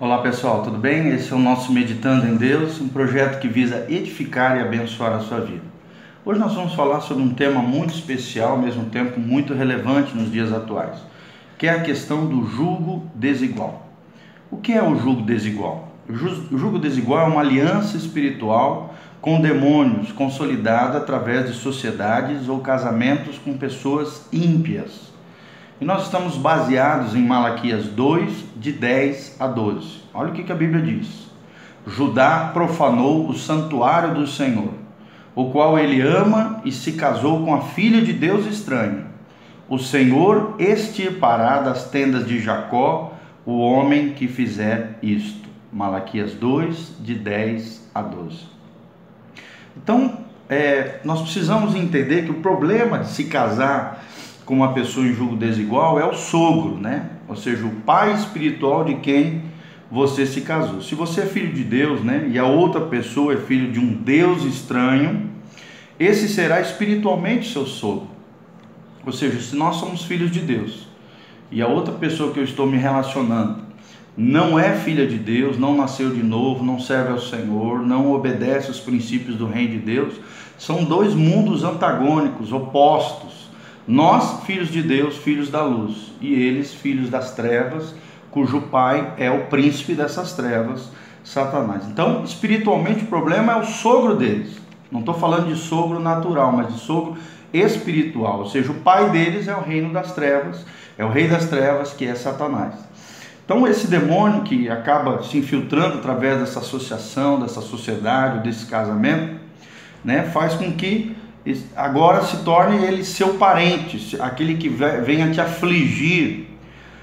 Olá pessoal, tudo bem? Esse é o nosso Meditando em Deus, um projeto que visa edificar e abençoar a sua vida. Hoje nós vamos falar sobre um tema muito especial, ao mesmo tempo muito relevante nos dias atuais, que é a questão do jugo desigual. O que é o jugo desigual? O jugo desigual é uma aliança espiritual com demônios consolidada através de sociedades ou casamentos com pessoas ímpias e nós estamos baseados em Malaquias 2, de 10 a 12. Olha o que, a Bíblia diz: Judá profanou o santuário do Senhor, o qual ele ama e se casou com a filha de Deus estranho. O Senhor extirpará das tendas de Jacó o homem que fizer isto. Malaquias 2, de 10 a 12. Então, é, nós precisamos entender que o problema de se casar com uma pessoa em julgo desigual é o sogro, né? Ou seja, o pai espiritual de quem você se casou. Se você é filho de Deus, né, e a outra pessoa é filho de um Deus estranho, esse será espiritualmente seu sogro. Ou seja, se nós somos filhos de Deus e a outra pessoa que eu estou me relacionando não é filha de Deus, não nasceu de novo, não serve ao Senhor, não obedece aos princípios do reino de Deus, são dois mundos antagônicos, opostos. Nós, filhos de Deus, filhos da luz, e eles, filhos das trevas, cujo pai é o príncipe dessas trevas, Satanás. Então, espiritualmente, o problema é o sogro deles. Não estou falando de sogro natural, mas de sogro espiritual. Ou seja, o pai deles é o reino das trevas, é o rei das trevas, que é Satanás. Então, esse demônio que acaba se infiltrando através dessa associação, dessa sociedade, desse casamento, né, faz com que agora se torne ele seu parente, aquele que venha te afligir.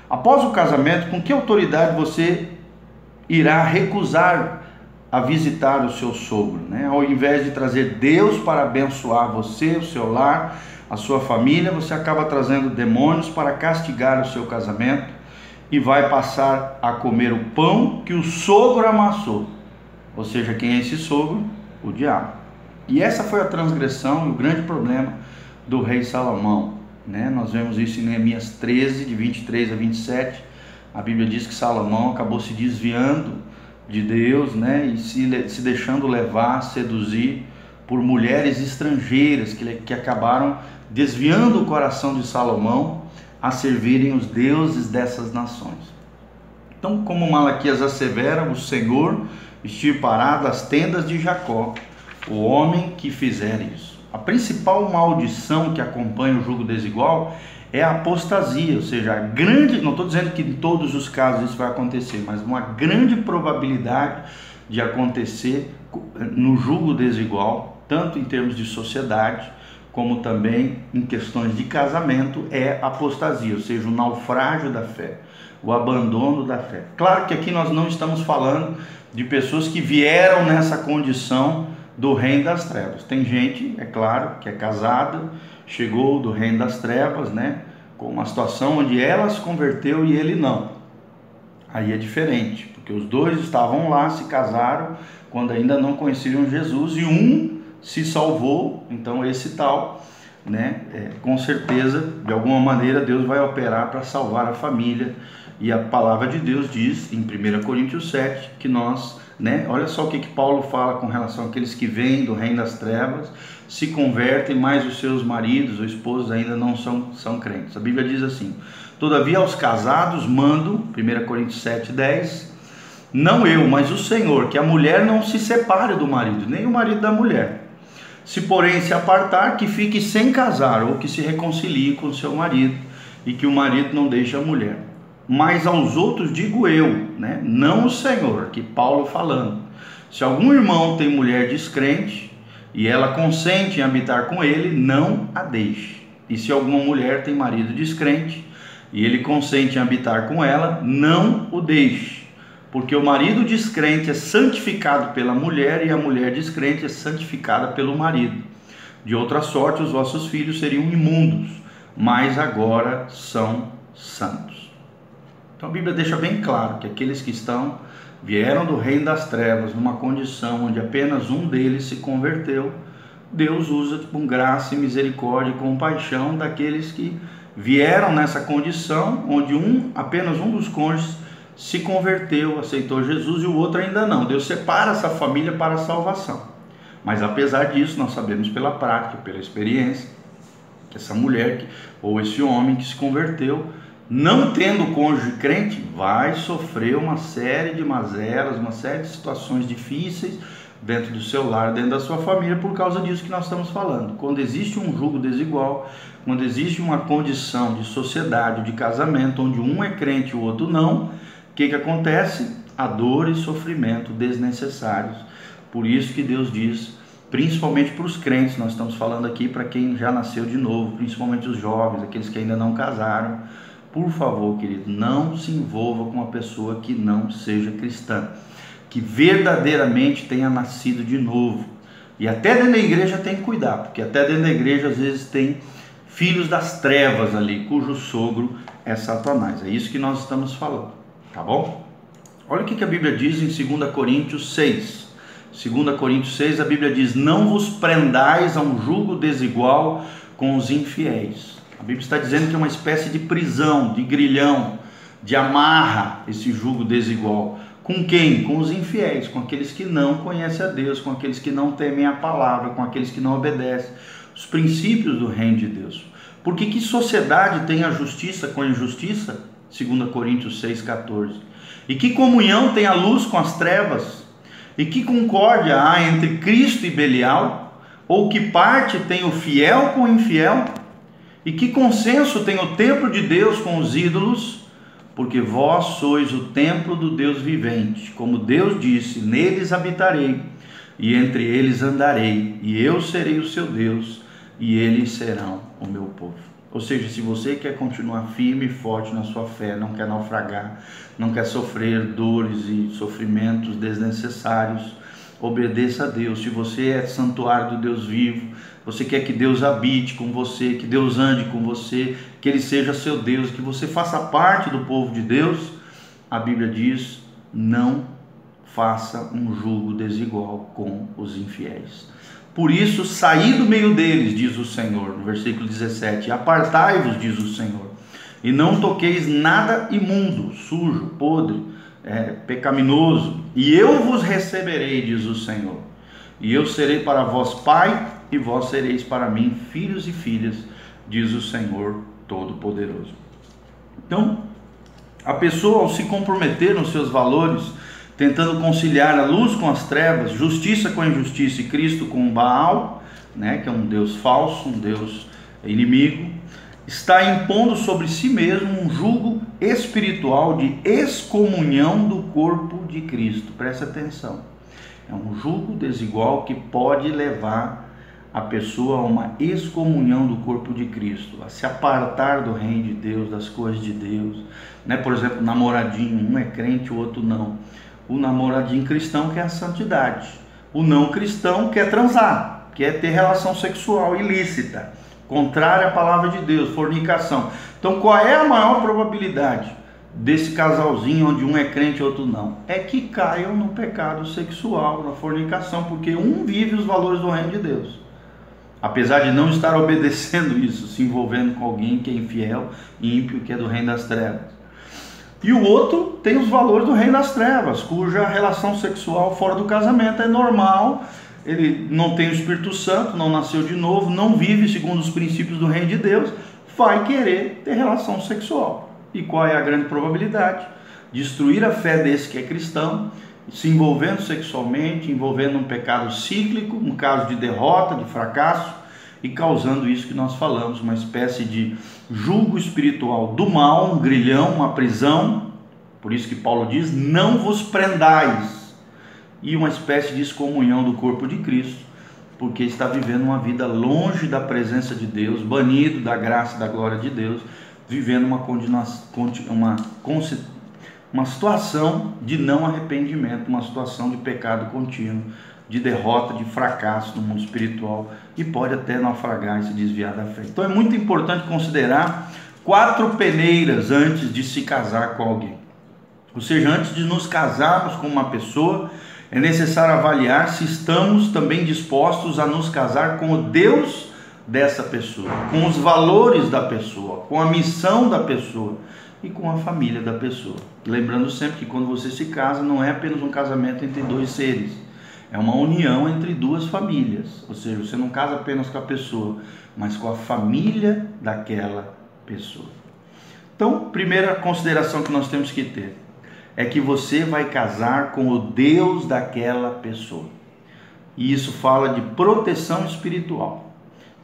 Após o casamento, com que autoridade você irá recusar a visitar o seu sogro, né? Ao invés de trazer Deus para abençoar você, o seu lar, a sua família, você acaba trazendo demônios para castigar o seu casamento e vai passar a comer o pão que o sogro amassou. Ou seja, quem é esse sogro? O diabo. E essa foi a transgressão e o grande problema do rei Salomão. Né? Nós vemos isso em Neemias 13, de 23 a 27. A Bíblia diz que Salomão acabou se desviando de Deus né? e se, se deixando levar, seduzir por mulheres estrangeiras que, que acabaram desviando o coração de Salomão a servirem os deuses dessas nações. Então, como Malaquias assevera, o Senhor extirpará das tendas de Jacó o homem que fizer isso. A principal maldição que acompanha o jugo desigual é a apostasia, ou seja, a grande, não estou dizendo que em todos os casos isso vai acontecer, mas uma grande probabilidade de acontecer no jugo desigual, tanto em termos de sociedade, como também em questões de casamento, é apostasia, ou seja, o naufrágio da fé, o abandono da fé. Claro que aqui nós não estamos falando de pessoas que vieram nessa condição do reino das trevas. Tem gente, é claro, que é casada, chegou do reino das trevas, né? Com uma situação onde ela se converteu e ele não. Aí é diferente, porque os dois estavam lá, se casaram quando ainda não conheciam Jesus e um se salvou, então esse tal, né? É, com certeza, de alguma maneira, Deus vai operar para salvar a família. E a palavra de Deus diz em 1 Coríntios 7 que nós né? Olha só o que, que Paulo fala com relação àqueles que vêm do reino das trevas, se convertem, mas os seus maridos ou esposos ainda não são, são crentes. A Bíblia diz assim: Todavia aos casados mando, 1 Coríntios 7, 10, não eu, mas o Senhor, que a mulher não se separe do marido, nem o marido da mulher. Se porém se apartar, que fique sem casar, ou que se reconcilie com seu marido, e que o marido não deixe a mulher mas aos outros digo eu, né? não o Senhor, que Paulo falando. Se algum irmão tem mulher descrente e ela consente em habitar com ele, não a deixe. E se alguma mulher tem marido descrente e ele consente em habitar com ela, não o deixe. Porque o marido descrente é santificado pela mulher e a mulher descrente é santificada pelo marido. De outra sorte, os vossos filhos seriam imundos, mas agora são santos. Então a Bíblia deixa bem claro que aqueles que estão vieram do reino das trevas numa condição onde apenas um deles se converteu, Deus usa com graça e misericórdia e compaixão daqueles que vieram nessa condição onde um, apenas um dos cônjuges se converteu, aceitou Jesus e o outro ainda não. Deus separa essa família para a salvação. Mas apesar disso, nós sabemos pela prática, pela experiência, que essa mulher ou esse homem que se converteu, não tendo cônjuge crente, vai sofrer uma série de mazelas, uma série de situações difíceis dentro do seu lar, dentro da sua família, por causa disso que nós estamos falando. Quando existe um julgo desigual, quando existe uma condição de sociedade, de casamento, onde um é crente e o outro não, o que, que acontece? A dor e sofrimento desnecessários. Por isso que Deus diz, principalmente para os crentes, nós estamos falando aqui para quem já nasceu de novo, principalmente os jovens, aqueles que ainda não casaram. Por favor, querido, não se envolva com uma pessoa que não seja cristã que verdadeiramente tenha nascido de novo. E até dentro da igreja tem que cuidar, porque até dentro da igreja às vezes tem filhos das trevas ali, cujo sogro é Satanás. É isso que nós estamos falando, tá bom? Olha o que a Bíblia diz em 2 Coríntios 6. 2 Coríntios 6, a Bíblia diz: Não vos prendais a um jugo desigual com os infiéis. A Bíblia está dizendo que é uma espécie de prisão, de grilhão, de amarra esse jugo desigual. Com quem? Com os infiéis, com aqueles que não conhecem a Deus, com aqueles que não temem a palavra, com aqueles que não obedecem os princípios do reino de Deus. Porque que sociedade tem a justiça com a injustiça? 2 Coríntios 6,14. E que comunhão tem a luz com as trevas? E que concórdia há entre Cristo e Belial? Ou que parte tem o fiel com o infiel? E que consenso tem o templo de Deus com os ídolos? porque vós sois o templo do Deus vivente. Como Deus disse: Neles habitarei, e entre eles andarei, e eu serei o seu Deus, e eles serão o meu povo. Ou seja, se você quer continuar firme e forte na sua fé, não quer naufragar, não quer sofrer dores e sofrimentos desnecessários, obedeça a Deus. Se você é santuário do Deus vivo, você quer que Deus habite com você, que Deus ande com você, que Ele seja seu Deus, que você faça parte do povo de Deus, a Bíblia diz: não faça um julgo desigual com os infiéis. Por isso, saí do meio deles, diz o Senhor, no versículo 17: Apartai-vos, diz o Senhor, e não toqueis nada imundo, sujo, podre é, pecaminoso, e eu vos receberei, diz o Senhor. E eu serei para vós pai, e vós sereis para mim filhos e filhas, diz o Senhor Todo-Poderoso. Então, a pessoa, ao se comprometer nos seus valores, tentando conciliar a luz com as trevas, justiça com a injustiça e Cristo com Baal, né, que é um Deus falso, um Deus inimigo, está impondo sobre si mesmo um jugo espiritual de excomunhão do corpo de Cristo. Presta atenção. É um jugo desigual que pode levar a pessoa a uma excomunhão do corpo de Cristo, a se apartar do reino de Deus, das coisas de Deus. Né? Por exemplo, namoradinho, um é crente, o outro não. O namoradinho cristão quer a santidade. O não cristão quer transar, quer ter relação sexual ilícita contrária à palavra de Deus, fornicação. Então, qual é a maior probabilidade desse casalzinho onde um é crente e outro não? É que caiam no pecado sexual, na fornicação, porque um vive os valores do reino de Deus. Apesar de não estar obedecendo isso, se envolvendo com alguém que é infiel, ímpio, que é do reino das trevas. E o outro tem os valores do reino das trevas, cuja relação sexual fora do casamento é normal ele não tem o Espírito Santo, não nasceu de novo, não vive segundo os princípios do reino de Deus, vai querer ter relação sexual. E qual é a grande probabilidade? Destruir a fé desse que é cristão, se envolvendo sexualmente, envolvendo um pecado cíclico, um caso de derrota, de fracasso, e causando isso que nós falamos, uma espécie de julgo espiritual do mal, um grilhão, uma prisão. Por isso que Paulo diz: não vos prendais e uma espécie de excomunhão do corpo de Cristo, porque está vivendo uma vida longe da presença de Deus, banido da graça e da glória de Deus, vivendo uma, uma, uma situação de não arrependimento, uma situação de pecado contínuo, de derrota, de fracasso no mundo espiritual e pode até naufragar e se desviar da fé. Então é muito importante considerar quatro peneiras antes de se casar com alguém. Ou seja, antes de nos casarmos com uma pessoa, é necessário avaliar se estamos também dispostos a nos casar com o Deus dessa pessoa, com os valores da pessoa, com a missão da pessoa. E com a família da pessoa. Lembrando sempre que quando você se casa, não é apenas um casamento entre dois seres, é uma união entre duas famílias. Ou seja, você não casa apenas com a pessoa, mas com a família daquela pessoa. Então, primeira consideração que nós temos que ter é que você vai casar com o Deus daquela pessoa. E isso fala de proteção espiritual.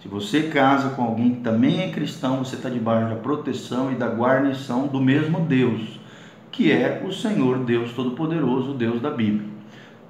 Se você casa com alguém que também é cristão, você está debaixo da proteção e da guarnição do mesmo Deus, que é o Senhor Deus Todo-Poderoso, o Deus da Bíblia.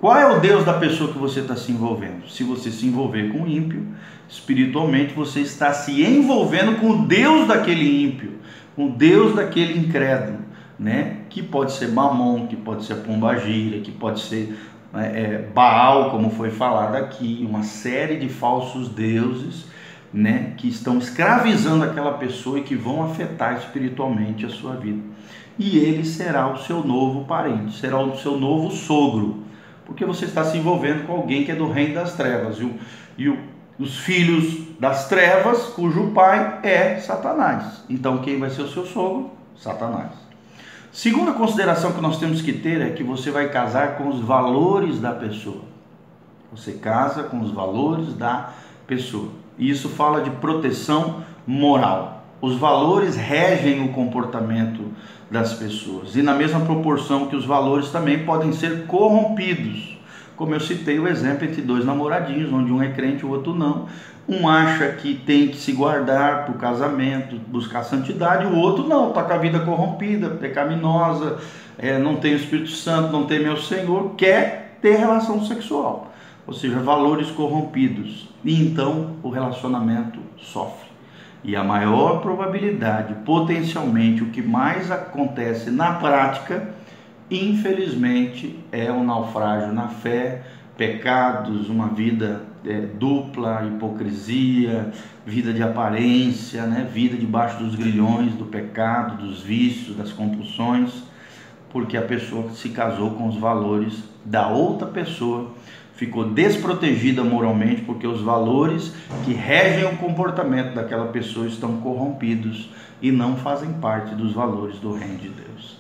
Qual é o Deus da pessoa que você está se envolvendo? Se você se envolver com o ímpio, espiritualmente você está se envolvendo com o Deus daquele ímpio, com o Deus daquele incrédulo, né? Que pode ser Mamon, que pode ser Pombagira, que pode ser né, é, Baal, como foi falado aqui, uma série de falsos deuses né, que estão escravizando aquela pessoa e que vão afetar espiritualmente a sua vida. E ele será o seu novo parente, será o seu novo sogro, porque você está se envolvendo com alguém que é do reino das trevas e, o, e o, os filhos das trevas, cujo pai é Satanás. Então, quem vai ser o seu sogro? Satanás. Segunda consideração que nós temos que ter é que você vai casar com os valores da pessoa. Você casa com os valores da pessoa. E isso fala de proteção moral. Os valores regem o comportamento das pessoas. E na mesma proporção que os valores também podem ser corrompidos. Como eu citei o exemplo entre dois namoradinhos, onde um é crente e o outro não. Um acha que tem que se guardar para o casamento, buscar santidade, o outro não, está com a vida corrompida, pecaminosa, é, não tem o Espírito Santo, não tem meu Senhor, quer ter relação sexual ou seja, valores corrompidos, e então o relacionamento sofre. E a maior probabilidade, potencialmente, o que mais acontece na prática, infelizmente, é um naufrágio na fé, pecados, uma vida é, dupla, hipocrisia, vida de aparência, né? vida debaixo dos grilhões do pecado, dos vícios, das compulsões, porque a pessoa se casou com os valores da outra pessoa ficou desprotegida moralmente porque os valores que regem o comportamento daquela pessoa estão corrompidos e não fazem parte dos valores do reino de Deus.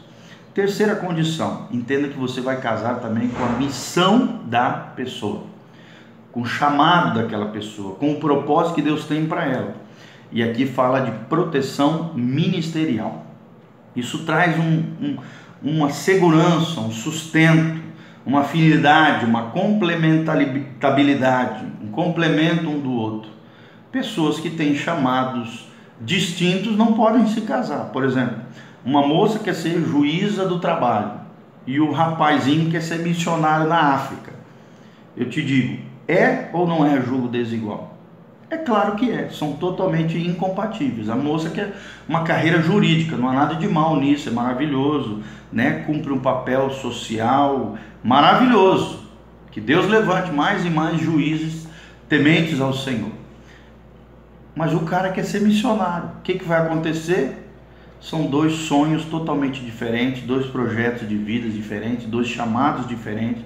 Terceira condição, entenda que você vai casar também com a missão da pessoa, com o chamado daquela pessoa, com o propósito que Deus tem para ela. E aqui fala de proteção ministerial. Isso traz um, um, uma segurança, um sustento uma afinidade, uma complementabilidade, um complemento um do outro. Pessoas que têm chamados distintos não podem se casar. Por exemplo, uma moça quer ser juíza do trabalho e o rapazinho quer ser missionário na África. Eu te digo, é ou não é julgo desigual? É claro que é, são totalmente incompatíveis. A moça quer uma carreira jurídica, não há nada de mal nisso, é maravilhoso, né? Cumpre um papel social maravilhoso. Que Deus levante mais e mais juízes tementes ao Senhor. Mas o cara quer ser missionário. O que, que vai acontecer? São dois sonhos totalmente diferentes, dois projetos de vida diferentes, dois chamados diferentes,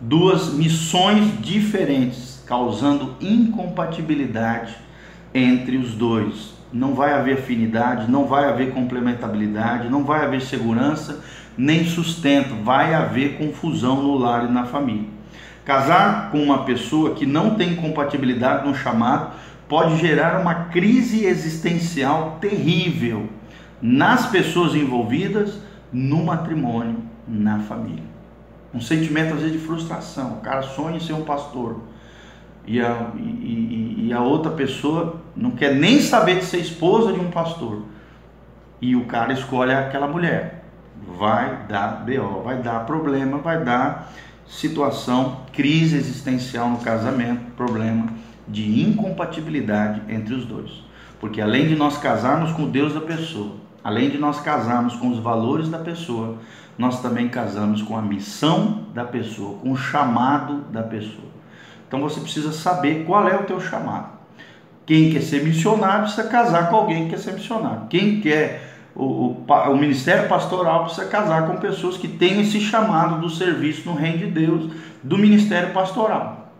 duas missões diferentes causando incompatibilidade entre os dois. Não vai haver afinidade, não vai haver complementabilidade, não vai haver segurança nem sustento, vai haver confusão no lar e na família. Casar com uma pessoa que não tem compatibilidade no chamado pode gerar uma crise existencial terrível nas pessoas envolvidas, no matrimônio, na família. Um sentimento às vezes de frustração. O cara sonha em ser um pastor, e a, e, e a outra pessoa não quer nem saber de ser esposa de um pastor. E o cara escolhe aquela mulher. Vai dar BO, vai dar problema, vai dar situação, crise existencial no casamento, problema de incompatibilidade entre os dois. Porque além de nós casarmos com o Deus da pessoa, além de nós casarmos com os valores da pessoa, nós também casamos com a missão da pessoa, com o chamado da pessoa. Então você precisa saber qual é o teu chamado. Quem quer ser missionário precisa casar com alguém que quer ser missionário. Quem quer o, o, o, ministério pastoral precisa casar com pessoas que têm esse chamado do serviço no reino de Deus, do ministério pastoral.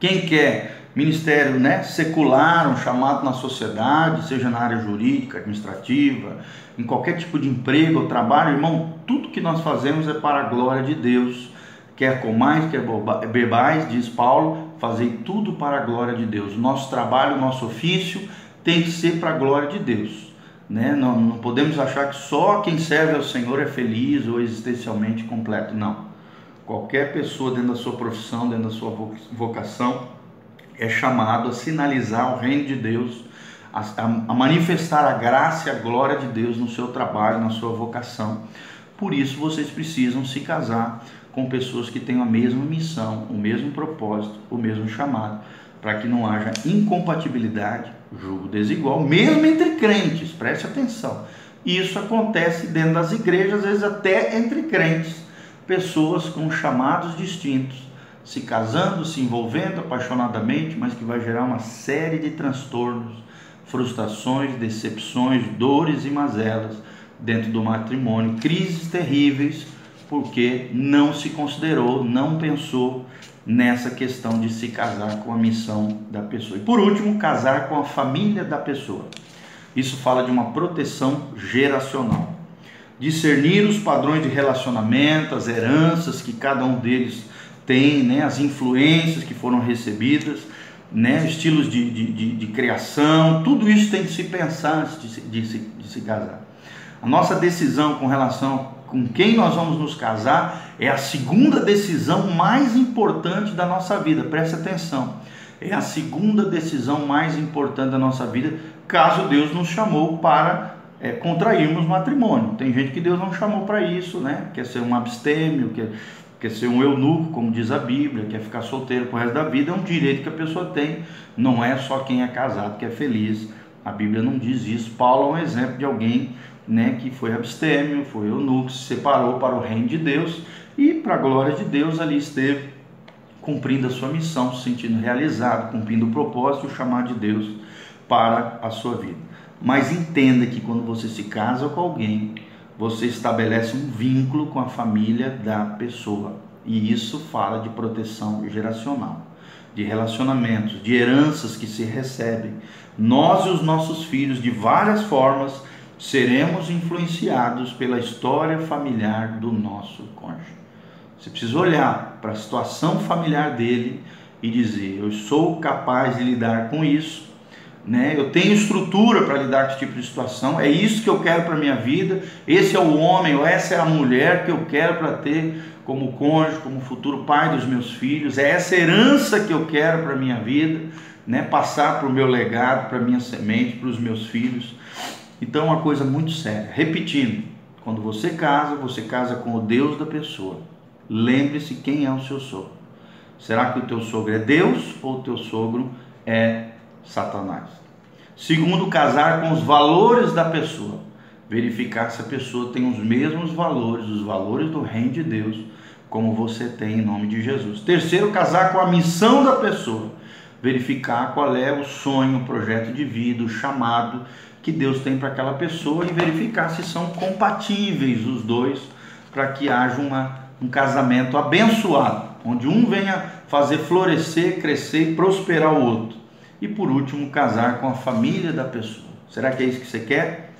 Quem quer ministério né, secular, um chamado na sociedade, seja na área jurídica, administrativa, em qualquer tipo de emprego ou trabalho, irmão, tudo que nós fazemos é para a glória de Deus. Quer comais, quer bebais, diz Paulo, fazei tudo para a glória de Deus. Nosso trabalho, nosso ofício tem que ser para a glória de Deus. Né? Não, não podemos achar que só quem serve ao Senhor é feliz ou existencialmente completo. Não. Qualquer pessoa dentro da sua profissão, dentro da sua vocação, é chamado a sinalizar o reino de Deus, a, a manifestar a graça e a glória de Deus no seu trabalho, na sua vocação. Por isso vocês precisam se casar com pessoas que tenham a mesma missão, o mesmo propósito, o mesmo chamado, para que não haja incompatibilidade, julgo desigual, mesmo entre crentes, preste atenção. Isso acontece dentro das igrejas, às vezes até entre crentes pessoas com chamados distintos, se casando, se envolvendo apaixonadamente, mas que vai gerar uma série de transtornos, frustrações, decepções, dores e mazelas dentro do matrimônio, crises terríveis, porque não se considerou, não pensou nessa questão de se casar com a missão da pessoa. E por último, casar com a família da pessoa. Isso fala de uma proteção geracional discernir os padrões de relacionamento, as heranças que cada um deles tem, né, as influências que foram recebidas, né, estilos de, de, de, de criação, tudo isso tem que se pensar antes de se, de, se, de se casar. A nossa decisão com relação com quem nós vamos nos casar é a segunda decisão mais importante da nossa vida, preste atenção. É a segunda decisão mais importante da nossa vida, caso Deus nos chamou para é, contrairmos matrimônio. Tem gente que Deus não chamou para isso, né? Quer ser um abstêmio, quer, quer ser um eunuco, como diz a Bíblia, quer ficar solteiro pro resto da vida. É um direito que a pessoa tem, não é só quem é casado que é feliz. A Bíblia não diz isso. Paulo é um exemplo de alguém né, que foi abstêmio, foi eunuco, se separou para o reino de Deus e, para a glória de Deus, ali esteve cumprindo a sua missão, se sentindo realizado, cumprindo o propósito, o chamado de Deus para a sua vida. Mas entenda que quando você se casa com alguém, você estabelece um vínculo com a família da pessoa. E isso fala de proteção geracional, de relacionamentos, de heranças que se recebem. Nós e os nossos filhos, de várias formas, seremos influenciados pela história familiar do nosso cônjuge. Você precisa olhar para a situação familiar dele e dizer: Eu sou capaz de lidar com isso né? Eu tenho estrutura para lidar com esse tipo de situação. É isso que eu quero para minha vida. Esse é o homem ou essa é a mulher que eu quero para ter como cônjuge, como futuro pai dos meus filhos. É essa herança que eu quero para minha vida, né? Passar para o meu legado, para minha semente, para os meus filhos. Então, é uma coisa muito séria. Repetindo, quando você casa, você casa com o Deus da pessoa. Lembre-se quem é o seu sogro. Será que o teu sogro é Deus ou o teu sogro é Satanás. Segundo, casar com os valores da pessoa. Verificar se a pessoa tem os mesmos valores, os valores do reino de Deus, como você tem em nome de Jesus. Terceiro, casar com a missão da pessoa. Verificar qual é o sonho, o projeto de vida, o chamado que Deus tem para aquela pessoa e verificar se são compatíveis os dois para que haja uma, um casamento abençoado, onde um venha fazer florescer, crescer e prosperar o outro. E por último, casar com a família da pessoa. Será que é isso que você quer?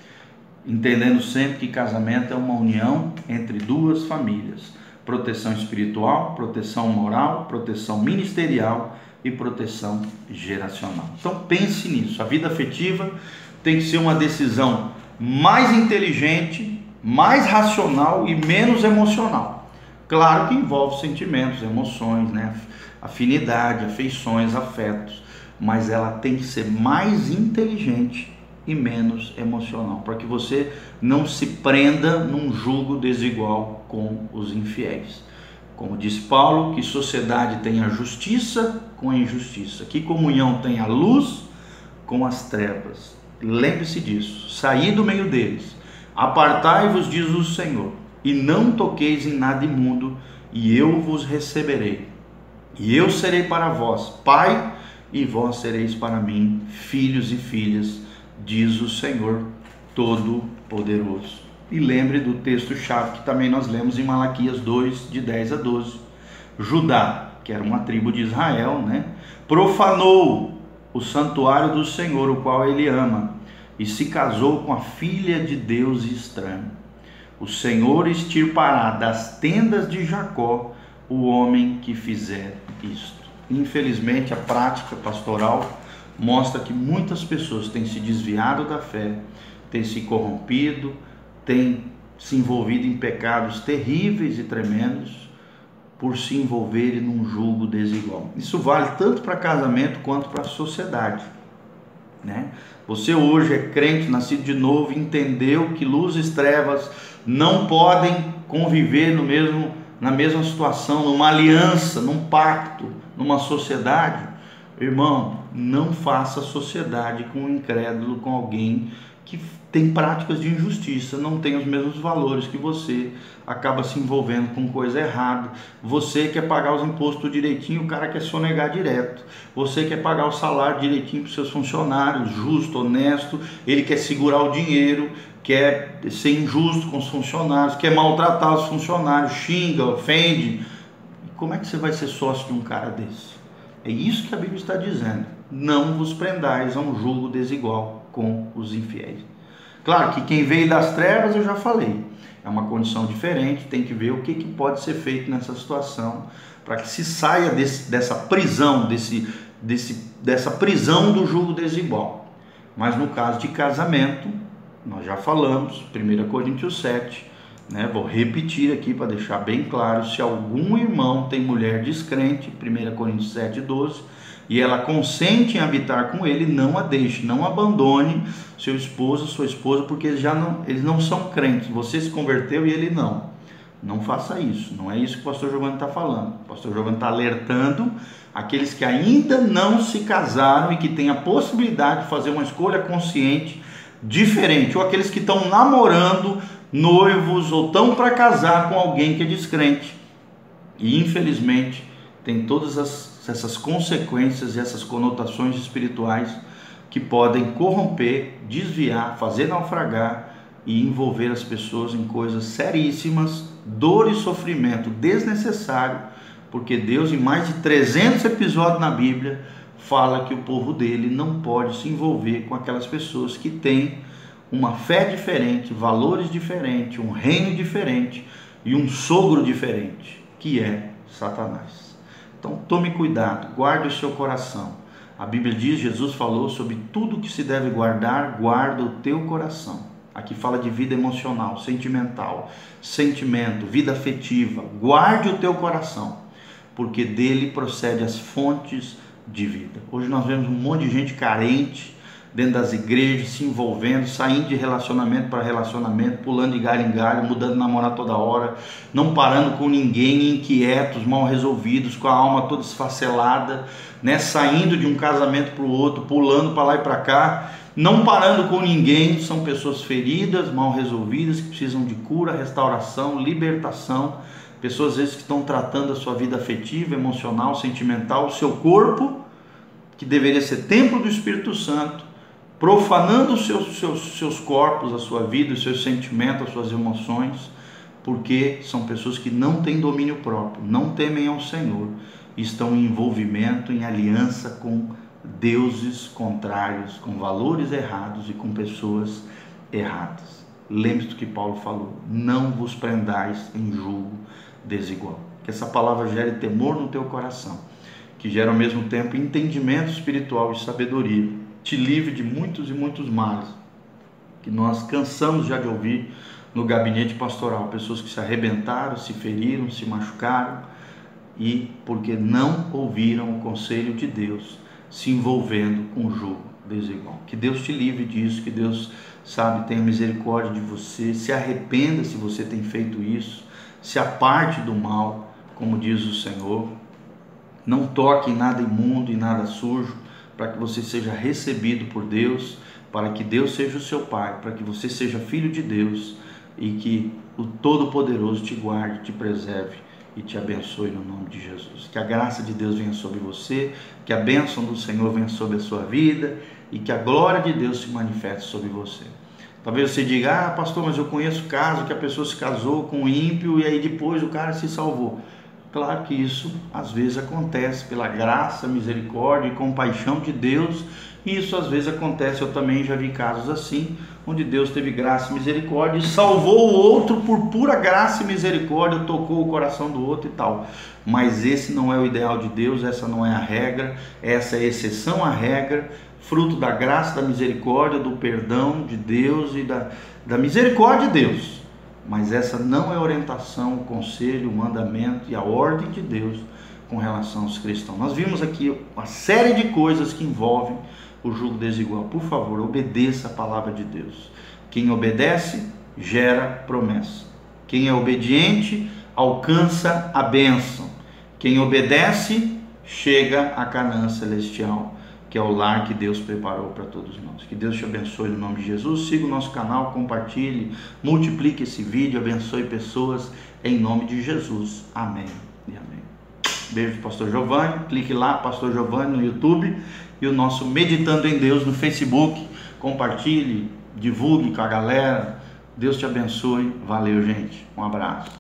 Entendendo sempre que casamento é uma união entre duas famílias: proteção espiritual, proteção moral, proteção ministerial e proteção geracional. Então pense nisso. A vida afetiva tem que ser uma decisão mais inteligente, mais racional e menos emocional. Claro que envolve sentimentos, emoções, né? afinidade, afeições, afetos mas ela tem que ser mais inteligente e menos emocional, para que você não se prenda num julgo desigual com os infiéis. Como diz Paulo, que sociedade tem a justiça com a injustiça, que comunhão tem a luz com as trevas. Lembre-se disso, saí do meio deles, apartai-vos, diz o Senhor, e não toqueis em nada imundo, e eu vos receberei. E eu serei para vós, Pai, e vós sereis para mim filhos e filhas, diz o Senhor Todo-Poderoso. E lembre do texto-chave que também nós lemos em Malaquias 2, de 10 a 12. Judá, que era uma tribo de Israel, né? Profanou o santuário do Senhor, o qual ele ama, e se casou com a filha de Deus estranho. O Senhor extirpará das tendas de Jacó o homem que fizer isto. Infelizmente, a prática pastoral mostra que muitas pessoas têm se desviado da fé, têm se corrompido, têm se envolvido em pecados terríveis e tremendos por se envolverem num julgo desigual. Isso vale tanto para casamento quanto para a sociedade. Né? Você hoje é crente, nascido de novo, entendeu que luz e trevas não podem conviver no mesmo, na mesma situação, numa aliança, num pacto, numa sociedade. Irmão, não faça sociedade com um incrédulo, com alguém que tem práticas de injustiça, não tem os mesmos valores que você, acaba se envolvendo com coisa errada. Você quer pagar os impostos direitinho, o cara quer sonegar direto. Você quer pagar o salário direitinho para os seus funcionários, justo, honesto, ele quer segurar o dinheiro, quer ser injusto com os funcionários, quer maltratar os funcionários, xinga, ofende. Como é que você vai ser sócio de um cara desse? É isso que a Bíblia está dizendo. Não vos prendais a um julgo desigual com os infiéis. Claro que quem veio das trevas eu já falei, é uma condição diferente, tem que ver o que, que pode ser feito nessa situação para que se saia desse, dessa prisão, desse, desse, dessa prisão do julgo desigual. Mas no caso de casamento, nós já falamos, 1 Coríntios 7, né? vou repetir aqui para deixar bem claro: se algum irmão tem mulher descrente, 1 Coríntios 7, 12 e ela consente em habitar com ele, não a deixe, não abandone seu esposo, sua esposa, porque eles já não, eles não são crentes. Você se converteu e ele não. Não faça isso. Não é isso que o pastor Giovanni está falando. O pastor Giovanni está alertando aqueles que ainda não se casaram e que têm a possibilidade de fazer uma escolha consciente diferente, ou aqueles que estão namorando, noivos ou estão para casar com alguém que é descrente. E infelizmente tem todas as essas consequências e essas conotações espirituais que podem corromper, desviar, fazer naufragar e envolver as pessoas em coisas seríssimas, dor e sofrimento desnecessário, porque Deus, em mais de 300 episódios na Bíblia, fala que o povo dele não pode se envolver com aquelas pessoas que têm uma fé diferente, valores diferentes, um reino diferente e um sogro diferente, que é Satanás. Então tome cuidado, guarde o seu coração. A Bíblia diz, Jesus falou sobre tudo que se deve guardar, guarda o teu coração. Aqui fala de vida emocional, sentimental, sentimento, vida afetiva. Guarde o teu coração, porque dele procede as fontes de vida. Hoje nós vemos um monte de gente carente, dentro das igrejas, se envolvendo, saindo de relacionamento para relacionamento, pulando de galho em galho, mudando de namorar toda hora, não parando com ninguém, inquietos, mal resolvidos, com a alma toda esfacelada, né? saindo de um casamento para o outro, pulando para lá e para cá, não parando com ninguém, são pessoas feridas, mal resolvidas, que precisam de cura, restauração, libertação, pessoas às vezes que estão tratando a sua vida afetiva, emocional, sentimental, o seu corpo, que deveria ser templo do Espírito Santo, profanando os seus, seus, seus corpos, a sua vida, os seus sentimentos, as suas emoções, porque são pessoas que não têm domínio próprio, não temem ao Senhor, estão em envolvimento, em aliança com deuses contrários, com valores errados e com pessoas erradas. Lembre-se do que Paulo falou: não vos prendais em julgo desigual. Que essa palavra gere temor no teu coração, que gere ao mesmo tempo entendimento espiritual e sabedoria te livre de muitos e muitos males que nós cansamos já de ouvir no gabinete pastoral, pessoas que se arrebentaram, se feriram, se machucaram e porque não ouviram o conselho de Deus, se envolvendo com o jogo desigual. Que Deus te livre disso, que Deus, sabe, tenha misericórdia de você, se arrependa se você tem feito isso, se aparte do mal, como diz o Senhor. Não toque em nada imundo e nada sujo, para que você seja recebido por Deus, para que Deus seja o seu Pai, para que você seja filho de Deus e que o Todo-Poderoso te guarde, te preserve e te abençoe no nome de Jesus. Que a graça de Deus venha sobre você, que a bênção do Senhor venha sobre a sua vida e que a glória de Deus se manifeste sobre você. Talvez você diga, ah, pastor, mas eu conheço caso que a pessoa se casou com um ímpio e aí depois o cara se salvou. Claro que isso às vezes acontece pela graça, misericórdia e compaixão de Deus, e isso às vezes acontece, eu também já vi casos assim, onde Deus teve graça e misericórdia e salvou o outro por pura graça e misericórdia, tocou o coração do outro e tal. Mas esse não é o ideal de Deus, essa não é a regra, essa é a exceção à regra, fruto da graça, da misericórdia, do perdão de Deus e da, da misericórdia de Deus. Mas essa não é a orientação, o conselho, o mandamento e a ordem de Deus com relação aos cristãos. Nós vimos aqui uma série de coisas que envolvem o jugo desigual. Por favor, obedeça a palavra de Deus. Quem obedece gera promessa. Quem é obediente alcança a bênção. Quem obedece chega à Canaã celestial que é o lar que Deus preparou para todos nós. Que Deus te abençoe no nome de Jesus. Siga o nosso canal, compartilhe, multiplique esse vídeo, abençoe pessoas em nome de Jesus. Amém e amém. Beijo, Pastor Giovanni. Clique lá, Pastor Giovanni, no YouTube e o nosso Meditando em Deus no Facebook. Compartilhe, divulgue com a galera. Deus te abençoe. Valeu, gente. Um abraço.